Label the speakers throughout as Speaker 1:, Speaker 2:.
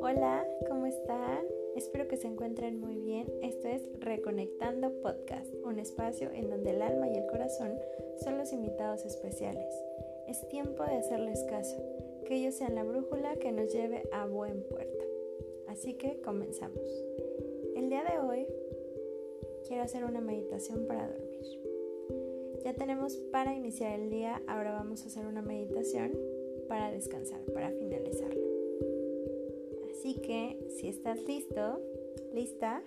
Speaker 1: Hola, ¿cómo están? Espero que se encuentren muy bien. Esto es Reconectando Podcast, un espacio en donde el alma y el corazón son los invitados especiales. Es tiempo de hacerles caso, que ellos sean la brújula que nos lleve a buen puerto. Así que comenzamos. El día de hoy quiero hacer una meditación para dormir. Ya tenemos para iniciar el día, ahora vamos a hacer una meditación para descansar, para finalizarlo. Así que si estás listo, lista,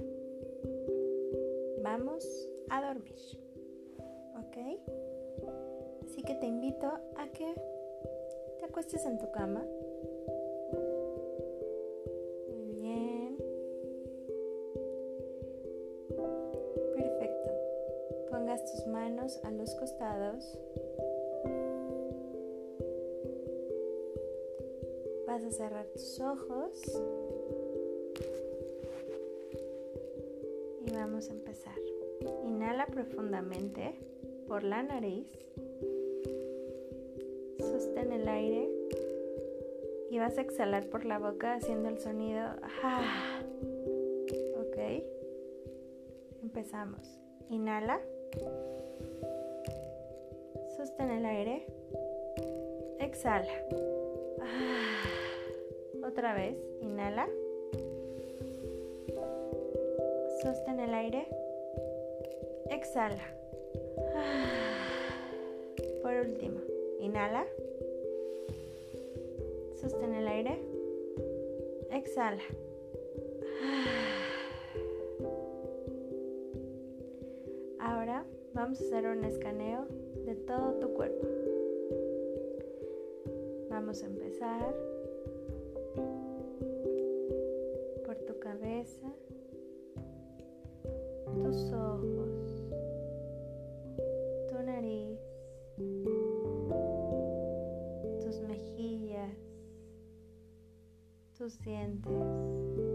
Speaker 1: vamos a dormir. ¿Ok? Así que te invito a que te acuestes en tu cama a los costados. Vas a cerrar tus ojos. Y vamos a empezar. Inhala profundamente por la nariz. Sostén el aire. Y vas a exhalar por la boca haciendo el sonido. Ah. Ok. Empezamos. Inhala. Sostén el aire. Exhala. Ah, otra vez. Inhala. Sostén el aire. Exhala. Ah, por último. Inhala. Sostén el aire. Exhala. Vamos a hacer un escaneo de todo tu cuerpo. Vamos a empezar por tu cabeza, tus ojos, tu nariz, tus mejillas, tus dientes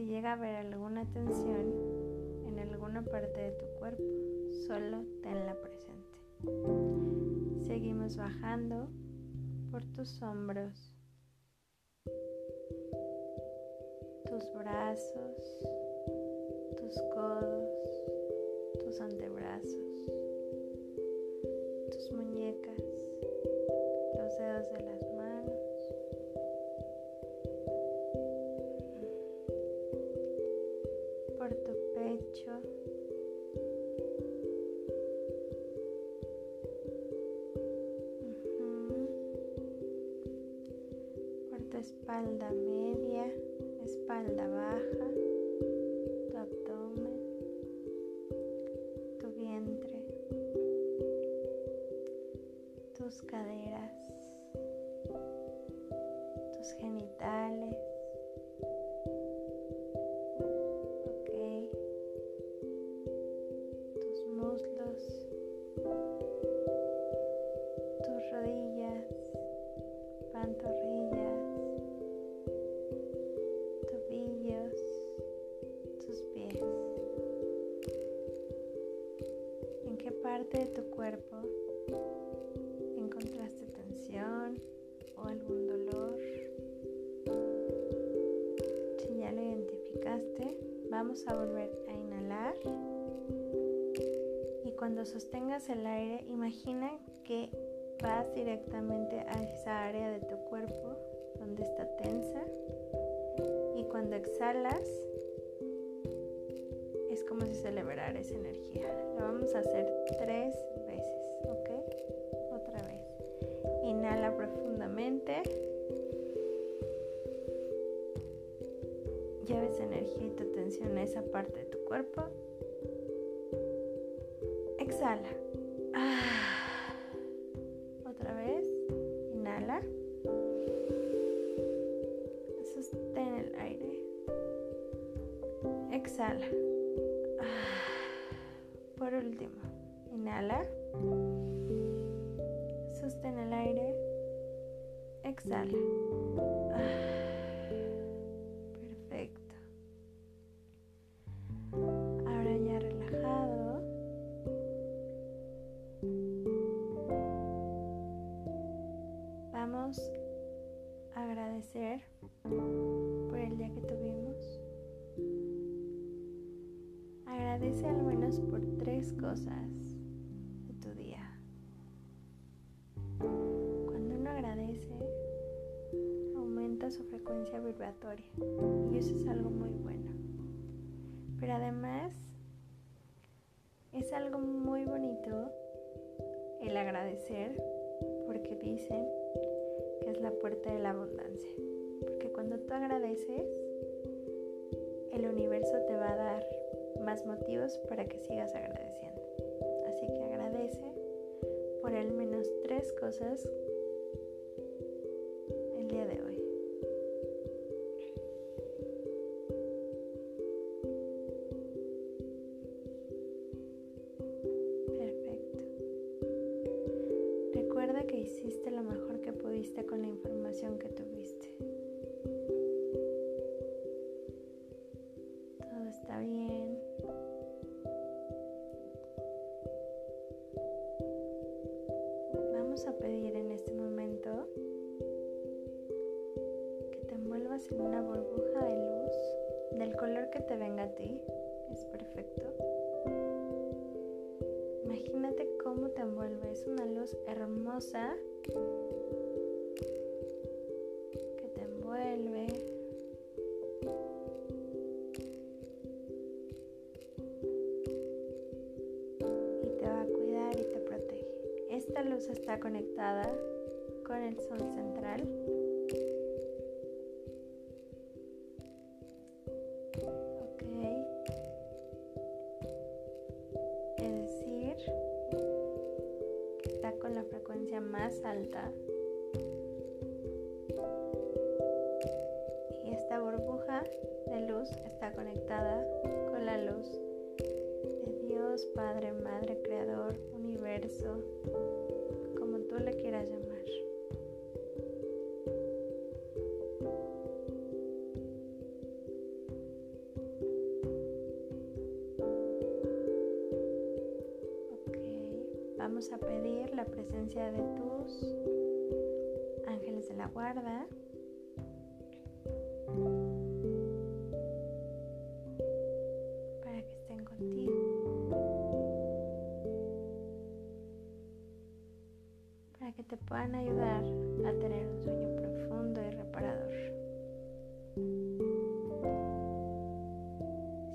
Speaker 1: Si llega a haber alguna tensión en alguna parte de tu cuerpo, solo tenla presente. Seguimos bajando por tus hombros, tus brazos, tus codos, tus antebrazos, tus muñecas, los dedos de las espalda media, espalda baja, tu abdomen, tu vientre, tus caderas, vamos a volver a inhalar. Y cuando sostengas el aire, imagina que vas directamente a esa área de tu cuerpo donde está tensa. Y cuando exhalas, es como si se liberara esa energía. Lo vamos a hacer tres veces, ¿ok? Otra vez. Inhala profundamente. Lleves energía y tu atención a esa parte de tu cuerpo. Exhala. Ah. Otra vez. Inhala. Sostén el aire. Exhala. Por último, Inhala. Sostén el aire. Exhala. Perfecto. Cosas de tu día. Cuando uno agradece, aumenta su frecuencia vibratoria y eso es algo muy bueno. Pero además es algo muy bonito el agradecer porque dicen que es la puerta de la abundancia. Porque cuando tú agradeces, el universo te va a dar más motivos para que sigas agradeciendo. Así que agradece por al menos tres cosas el día de hoy. Perfecto. Recuerda que hiciste lo mejor que pudiste con la información que tuviste. Del color que te venga a ti. Es perfecto. Imagínate cómo te envuelve. Es una luz hermosa que te envuelve. Y te va a cuidar y te protege. Esta luz está conectada con el sol central. Está conectada con la luz de Dios, Padre, Madre, Creador, Universo, como tú le quieras llamar. Ok, vamos a pedir la presencia de tus ángeles de la guarda. Puedan ayudar a tener un sueño profundo y reparador.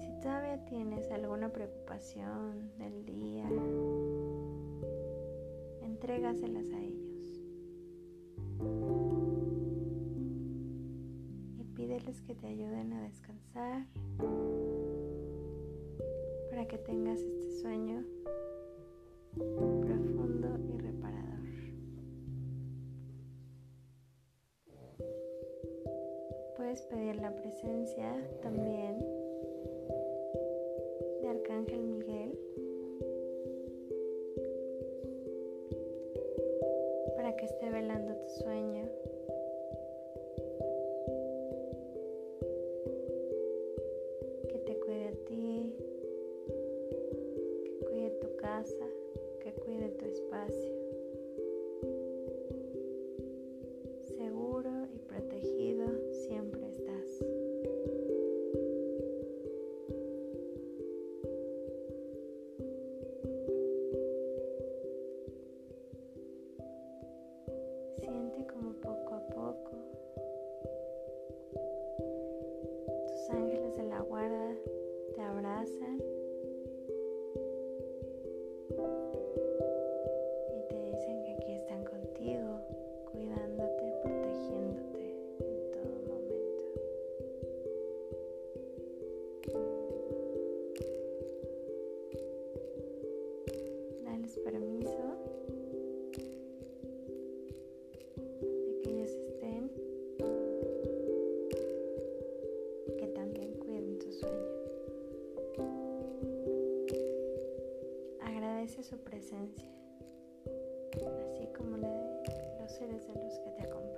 Speaker 1: Si todavía tienes alguna preocupación del día, entrégaselas a ellos. Y pídeles que te ayuden a descansar para que tengas este sueño presencia también Su presencia, así como la de los seres de luz que te acompañan.